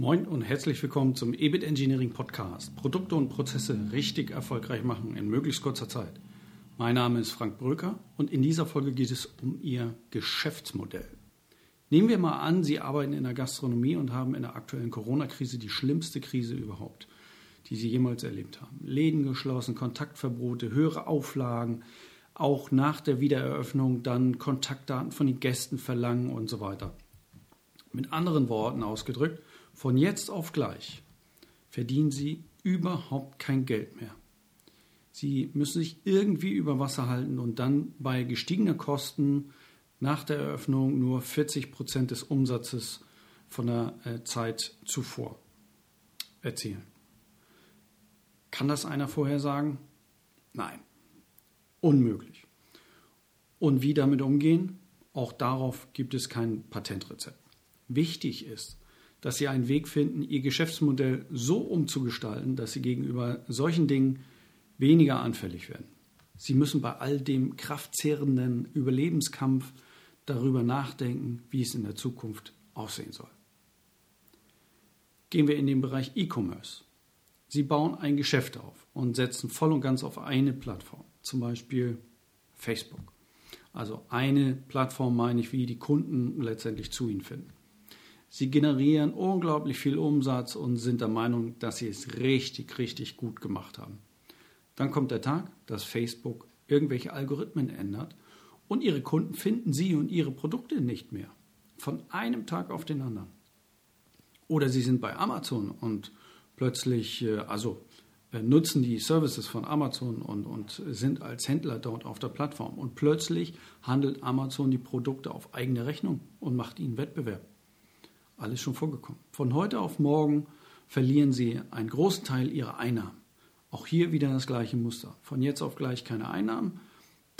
Moin und herzlich willkommen zum EBIT Engineering Podcast. Produkte und Prozesse richtig erfolgreich machen in möglichst kurzer Zeit. Mein Name ist Frank Bröker und in dieser Folge geht es um Ihr Geschäftsmodell. Nehmen wir mal an, Sie arbeiten in der Gastronomie und haben in der aktuellen Corona-Krise die schlimmste Krise überhaupt, die Sie jemals erlebt haben. Läden geschlossen, Kontaktverbote, höhere Auflagen, auch nach der Wiedereröffnung dann Kontaktdaten von den Gästen verlangen und so weiter. Mit anderen Worten ausgedrückt, von jetzt auf gleich verdienen Sie überhaupt kein Geld mehr. Sie müssen sich irgendwie über Wasser halten und dann bei gestiegener Kosten nach der Eröffnung nur 40 Prozent des Umsatzes von der äh, Zeit zuvor erzielen. Kann das einer vorhersagen? Nein. Unmöglich. Und wie damit umgehen? Auch darauf gibt es kein Patentrezept. Wichtig ist, dass Sie einen Weg finden, Ihr Geschäftsmodell so umzugestalten, dass Sie gegenüber solchen Dingen weniger anfällig werden. Sie müssen bei all dem kraftzehrenden Überlebenskampf darüber nachdenken, wie es in der Zukunft aussehen soll. Gehen wir in den Bereich E-Commerce. Sie bauen ein Geschäft auf und setzen voll und ganz auf eine Plattform, zum Beispiel Facebook. Also eine Plattform meine ich, wie die Kunden letztendlich zu Ihnen finden. Sie generieren unglaublich viel Umsatz und sind der Meinung, dass sie es richtig, richtig gut gemacht haben. Dann kommt der Tag, dass Facebook irgendwelche Algorithmen ändert und ihre Kunden finden sie und ihre Produkte nicht mehr. Von einem Tag auf den anderen. Oder sie sind bei Amazon und plötzlich, äh, also äh, nutzen die Services von Amazon und, und sind als Händler dort auf der Plattform. Und plötzlich handelt Amazon die Produkte auf eigene Rechnung und macht ihnen Wettbewerb. Alles schon vorgekommen. Von heute auf morgen verlieren sie einen großen Teil ihrer Einnahmen. Auch hier wieder das gleiche Muster. Von jetzt auf gleich keine Einnahmen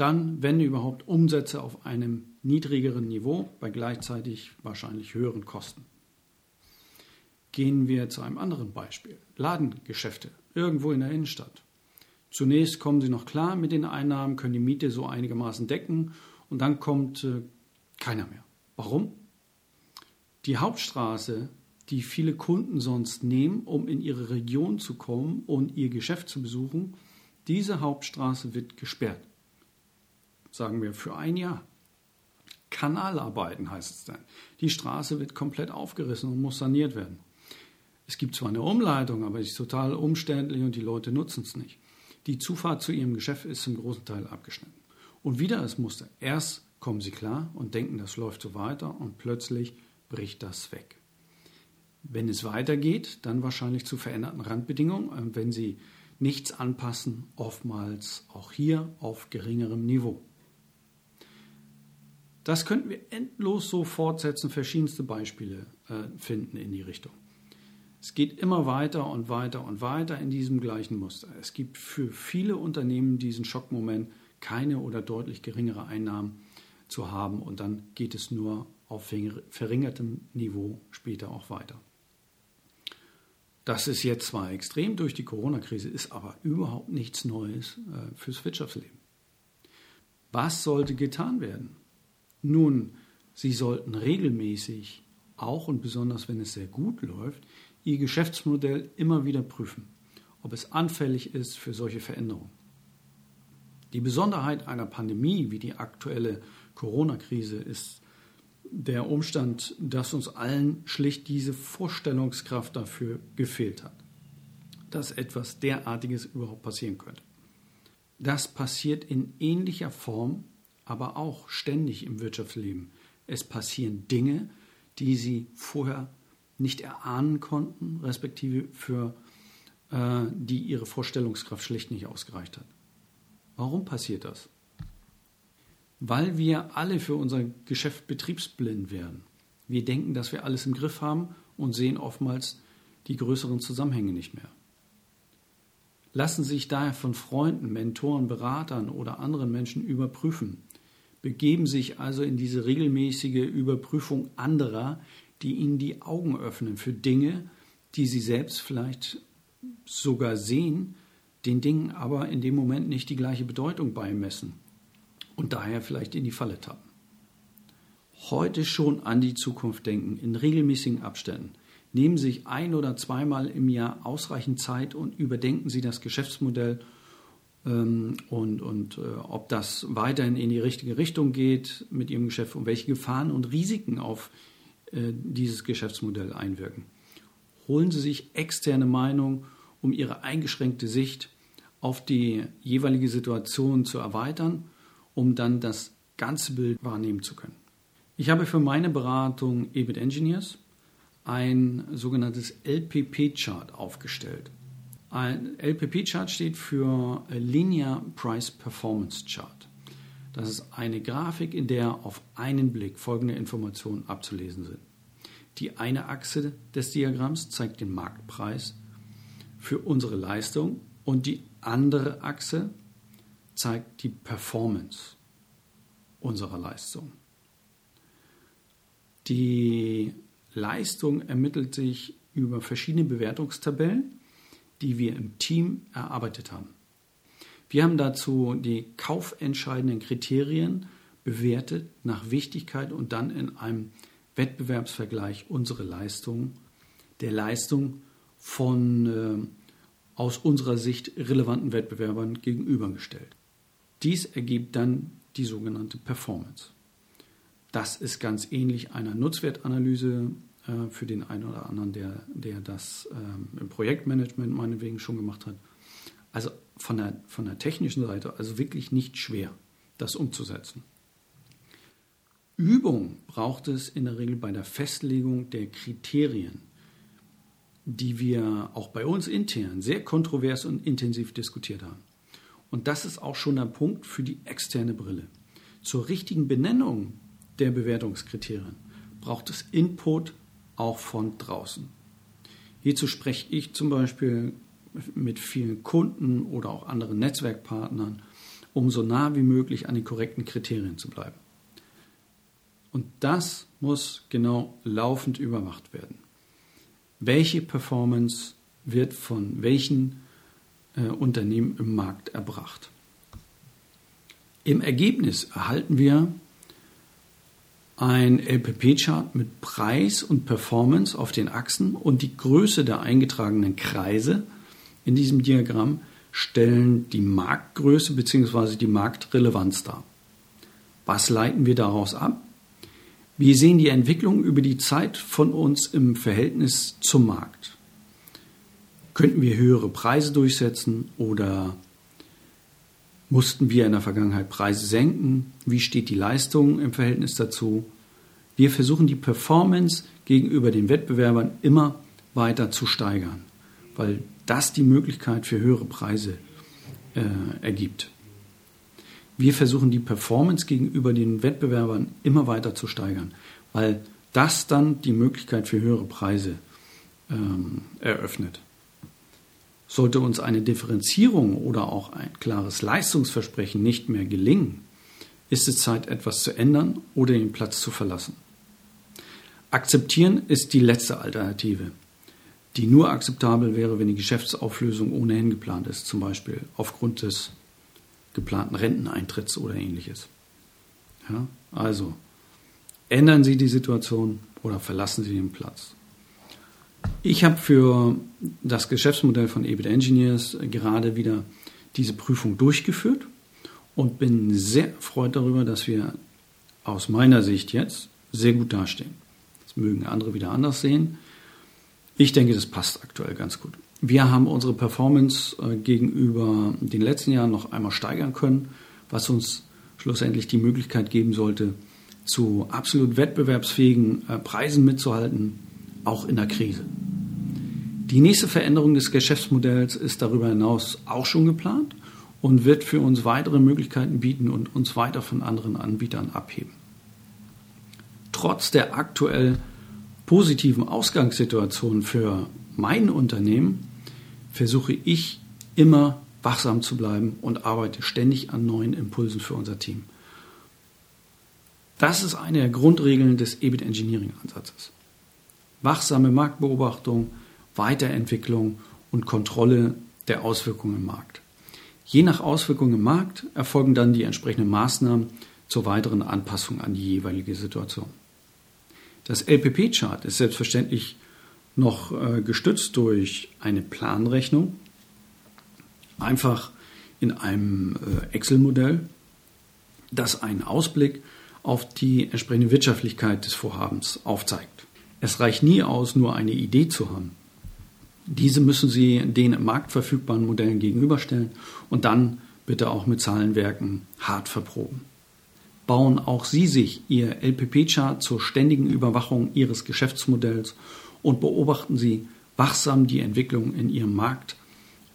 dann, wenn überhaupt, Umsätze auf einem niedrigeren Niveau bei gleichzeitig wahrscheinlich höheren Kosten. Gehen wir zu einem anderen Beispiel. Ladengeschäfte irgendwo in der Innenstadt. Zunächst kommen sie noch klar mit den Einnahmen, können die Miete so einigermaßen decken und dann kommt äh, keiner mehr. Warum? Die Hauptstraße, die viele Kunden sonst nehmen, um in ihre Region zu kommen und ihr Geschäft zu besuchen, diese Hauptstraße wird gesperrt sagen wir für ein Jahr. Kanalarbeiten heißt es dann. Die Straße wird komplett aufgerissen und muss saniert werden. Es gibt zwar eine Umleitung, aber sie ist total umständlich und die Leute nutzen es nicht. Die Zufahrt zu ihrem Geschäft ist zum großen Teil abgeschnitten. Und wieder das Muster. Erst kommen sie klar und denken, das läuft so weiter und plötzlich bricht das weg. Wenn es weitergeht, dann wahrscheinlich zu veränderten Randbedingungen, wenn sie nichts anpassen, oftmals auch hier auf geringerem Niveau. Das könnten wir endlos so fortsetzen, verschiedenste Beispiele äh, finden in die Richtung. Es geht immer weiter und weiter und weiter in diesem gleichen Muster. Es gibt für viele Unternehmen diesen Schockmoment, keine oder deutlich geringere Einnahmen zu haben und dann geht es nur auf verringertem Niveau später auch weiter. Das ist jetzt zwar extrem durch die Corona-Krise, ist aber überhaupt nichts Neues äh, fürs Wirtschaftsleben. Was sollte getan werden? Nun, Sie sollten regelmäßig, auch und besonders wenn es sehr gut läuft, Ihr Geschäftsmodell immer wieder prüfen, ob es anfällig ist für solche Veränderungen. Die Besonderheit einer Pandemie wie die aktuelle Corona-Krise ist der Umstand, dass uns allen schlicht diese Vorstellungskraft dafür gefehlt hat, dass etwas derartiges überhaupt passieren könnte. Das passiert in ähnlicher Form aber auch ständig im Wirtschaftsleben. Es passieren Dinge, die sie vorher nicht erahnen konnten, respektive für äh, die ihre Vorstellungskraft schlicht nicht ausgereicht hat. Warum passiert das? Weil wir alle für unser Geschäft betriebsblind werden. Wir denken, dass wir alles im Griff haben und sehen oftmals die größeren Zusammenhänge nicht mehr. Lassen Sie sich daher von Freunden, Mentoren, Beratern oder anderen Menschen überprüfen, begeben sich also in diese regelmäßige Überprüfung anderer, die ihnen die Augen öffnen für Dinge, die sie selbst vielleicht sogar sehen, den Dingen aber in dem Moment nicht die gleiche Bedeutung beimessen und daher vielleicht in die Falle tappen. Heute schon an die Zukunft denken, in regelmäßigen Abständen. Nehmen Sie sich ein oder zweimal im Jahr ausreichend Zeit und überdenken Sie das Geschäftsmodell ähm, und, und äh, ob das weiterhin in die richtige Richtung geht mit Ihrem Geschäft und welche Gefahren und Risiken auf äh, dieses Geschäftsmodell einwirken. Holen Sie sich externe Meinung, um Ihre eingeschränkte Sicht auf die jeweilige Situation zu erweitern, um dann das ganze Bild wahrnehmen zu können. Ich habe für meine Beratung EBIT Engineers ein sogenanntes LPP-Chart aufgestellt. Ein LPP-Chart steht für Linear Price Performance Chart. Das ist eine Grafik, in der auf einen Blick folgende Informationen abzulesen sind. Die eine Achse des Diagramms zeigt den Marktpreis für unsere Leistung und die andere Achse zeigt die Performance unserer Leistung. Die Leistung ermittelt sich über verschiedene Bewertungstabellen, die wir im Team erarbeitet haben. Wir haben dazu die kaufentscheidenden Kriterien bewertet nach Wichtigkeit und dann in einem Wettbewerbsvergleich unsere Leistung der Leistung von äh, aus unserer Sicht relevanten Wettbewerbern gegenübergestellt. Dies ergibt dann die sogenannte Performance. Das ist ganz ähnlich einer Nutzwertanalyse äh, für den einen oder anderen, der, der das ähm, im Projektmanagement meinetwegen schon gemacht hat. Also von der, von der technischen Seite, also wirklich nicht schwer, das umzusetzen. Übung braucht es in der Regel bei der Festlegung der Kriterien, die wir auch bei uns intern sehr kontrovers und intensiv diskutiert haben. Und das ist auch schon ein Punkt für die externe Brille. Zur richtigen Benennung der Bewertungskriterien braucht es Input auch von draußen. Hierzu spreche ich zum Beispiel mit vielen Kunden oder auch anderen Netzwerkpartnern, um so nah wie möglich an den korrekten Kriterien zu bleiben. Und das muss genau laufend überwacht werden. Welche Performance wird von welchen äh, Unternehmen im Markt erbracht? Im Ergebnis erhalten wir ein LPP-Chart mit Preis und Performance auf den Achsen und die Größe der eingetragenen Kreise in diesem Diagramm stellen die Marktgröße bzw. die Marktrelevanz dar. Was leiten wir daraus ab? Wir sehen die Entwicklung über die Zeit von uns im Verhältnis zum Markt. Könnten wir höhere Preise durchsetzen oder Mussten wir in der Vergangenheit Preise senken? Wie steht die Leistung im Verhältnis dazu? Wir versuchen die Performance gegenüber den Wettbewerbern immer weiter zu steigern, weil das die Möglichkeit für höhere Preise äh, ergibt. Wir versuchen die Performance gegenüber den Wettbewerbern immer weiter zu steigern, weil das dann die Möglichkeit für höhere Preise ähm, eröffnet. Sollte uns eine Differenzierung oder auch ein klares Leistungsversprechen nicht mehr gelingen, ist es Zeit, etwas zu ändern oder den Platz zu verlassen. Akzeptieren ist die letzte Alternative, die nur akzeptabel wäre, wenn die Geschäftsauflösung ohnehin geplant ist, zum Beispiel aufgrund des geplanten Renteneintritts oder ähnliches. Ja, also ändern Sie die Situation oder verlassen Sie den Platz. Ich habe für das Geschäftsmodell von EBIT Engineers gerade wieder diese Prüfung durchgeführt und bin sehr erfreut darüber, dass wir aus meiner Sicht jetzt sehr gut dastehen. Das mögen andere wieder anders sehen. Ich denke, das passt aktuell ganz gut. Wir haben unsere Performance äh, gegenüber den letzten Jahren noch einmal steigern können, was uns schlussendlich die Möglichkeit geben sollte, zu absolut wettbewerbsfähigen äh, Preisen mitzuhalten auch in der Krise. Die nächste Veränderung des Geschäftsmodells ist darüber hinaus auch schon geplant und wird für uns weitere Möglichkeiten bieten und uns weiter von anderen Anbietern abheben. Trotz der aktuell positiven Ausgangssituation für mein Unternehmen versuche ich immer wachsam zu bleiben und arbeite ständig an neuen Impulsen für unser Team. Das ist eine der Grundregeln des EBIT Engineering Ansatzes wachsame Marktbeobachtung, Weiterentwicklung und Kontrolle der Auswirkungen im Markt. Je nach Auswirkungen im Markt erfolgen dann die entsprechenden Maßnahmen zur weiteren Anpassung an die jeweilige Situation. Das LPP-Chart ist selbstverständlich noch äh, gestützt durch eine Planrechnung, einfach in einem äh, Excel-Modell, das einen Ausblick auf die entsprechende Wirtschaftlichkeit des Vorhabens aufzeigt. Es reicht nie aus, nur eine Idee zu haben. Diese müssen Sie den im Markt verfügbaren Modellen gegenüberstellen und dann bitte auch mit Zahlenwerken hart verproben. Bauen auch Sie sich Ihr LPP-Chart zur ständigen Überwachung Ihres Geschäftsmodells und beobachten Sie wachsam die Entwicklung in Ihrem Markt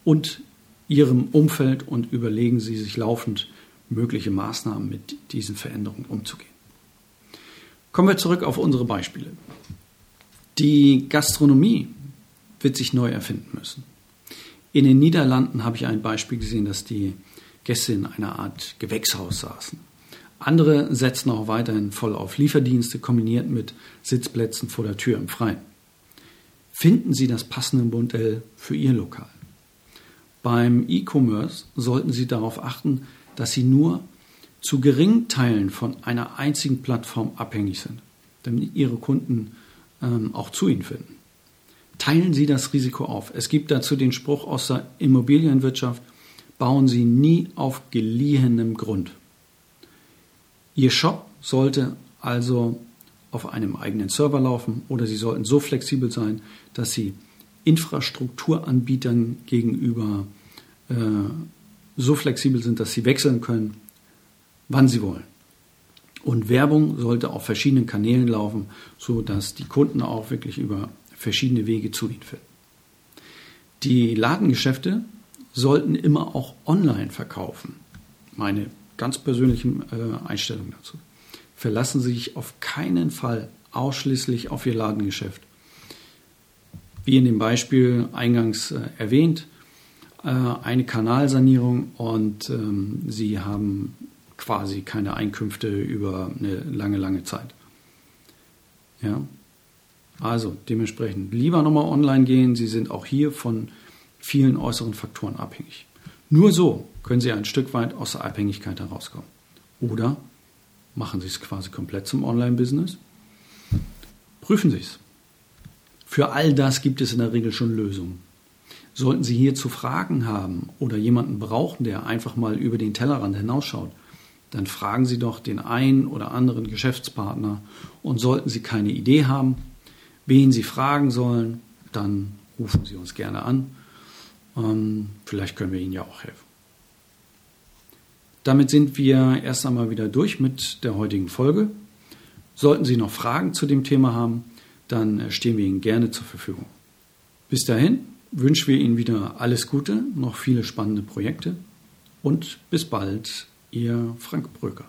und Ihrem Umfeld und überlegen Sie sich laufend mögliche Maßnahmen mit diesen Veränderungen umzugehen. Kommen wir zurück auf unsere Beispiele. Die Gastronomie wird sich neu erfinden müssen. In den Niederlanden habe ich ein Beispiel gesehen, dass die Gäste in einer Art Gewächshaus saßen. Andere setzen auch weiterhin voll auf Lieferdienste kombiniert mit Sitzplätzen vor der Tür im Freien. Finden Sie das passende Modell für Ihr Lokal. Beim E-Commerce sollten Sie darauf achten, dass Sie nur zu geringen Teilen von einer einzigen Plattform abhängig sind, damit Ihre Kunden ähm, auch zu Ihnen finden. Teilen Sie das Risiko auf. Es gibt dazu den Spruch aus der Immobilienwirtschaft, bauen Sie nie auf geliehenem Grund. Ihr Shop sollte also auf einem eigenen Server laufen oder Sie sollten so flexibel sein, dass Sie Infrastrukturanbietern gegenüber äh, so flexibel sind, dass Sie wechseln können, wann Sie wollen. Und Werbung sollte auf verschiedenen Kanälen laufen, sodass die Kunden auch wirklich über verschiedene Wege zu Ihnen finden. Die Ladengeschäfte sollten immer auch online verkaufen. Meine ganz persönliche äh, Einstellung dazu. Verlassen Sie sich auf keinen Fall ausschließlich auf Ihr Ladengeschäft. Wie in dem Beispiel eingangs äh, erwähnt, äh, eine Kanalsanierung und ähm, Sie haben quasi keine Einkünfte über eine lange, lange Zeit. Ja, also dementsprechend lieber nochmal online gehen. Sie sind auch hier von vielen äußeren Faktoren abhängig. Nur so können Sie ein Stück weit aus der Abhängigkeit herauskommen. Oder machen Sie es quasi komplett zum Online-Business. Prüfen Sie es. Für all das gibt es in der Regel schon Lösungen. Sollten Sie hierzu Fragen haben oder jemanden brauchen, der einfach mal über den Tellerrand hinausschaut, dann fragen Sie doch den einen oder anderen Geschäftspartner und sollten Sie keine Idee haben, wen Sie fragen sollen, dann rufen Sie uns gerne an. Ähm, vielleicht können wir Ihnen ja auch helfen. Damit sind wir erst einmal wieder durch mit der heutigen Folge. Sollten Sie noch Fragen zu dem Thema haben, dann stehen wir Ihnen gerne zur Verfügung. Bis dahin wünschen wir Ihnen wieder alles Gute, noch viele spannende Projekte und bis bald, Ihr Frank Bröker.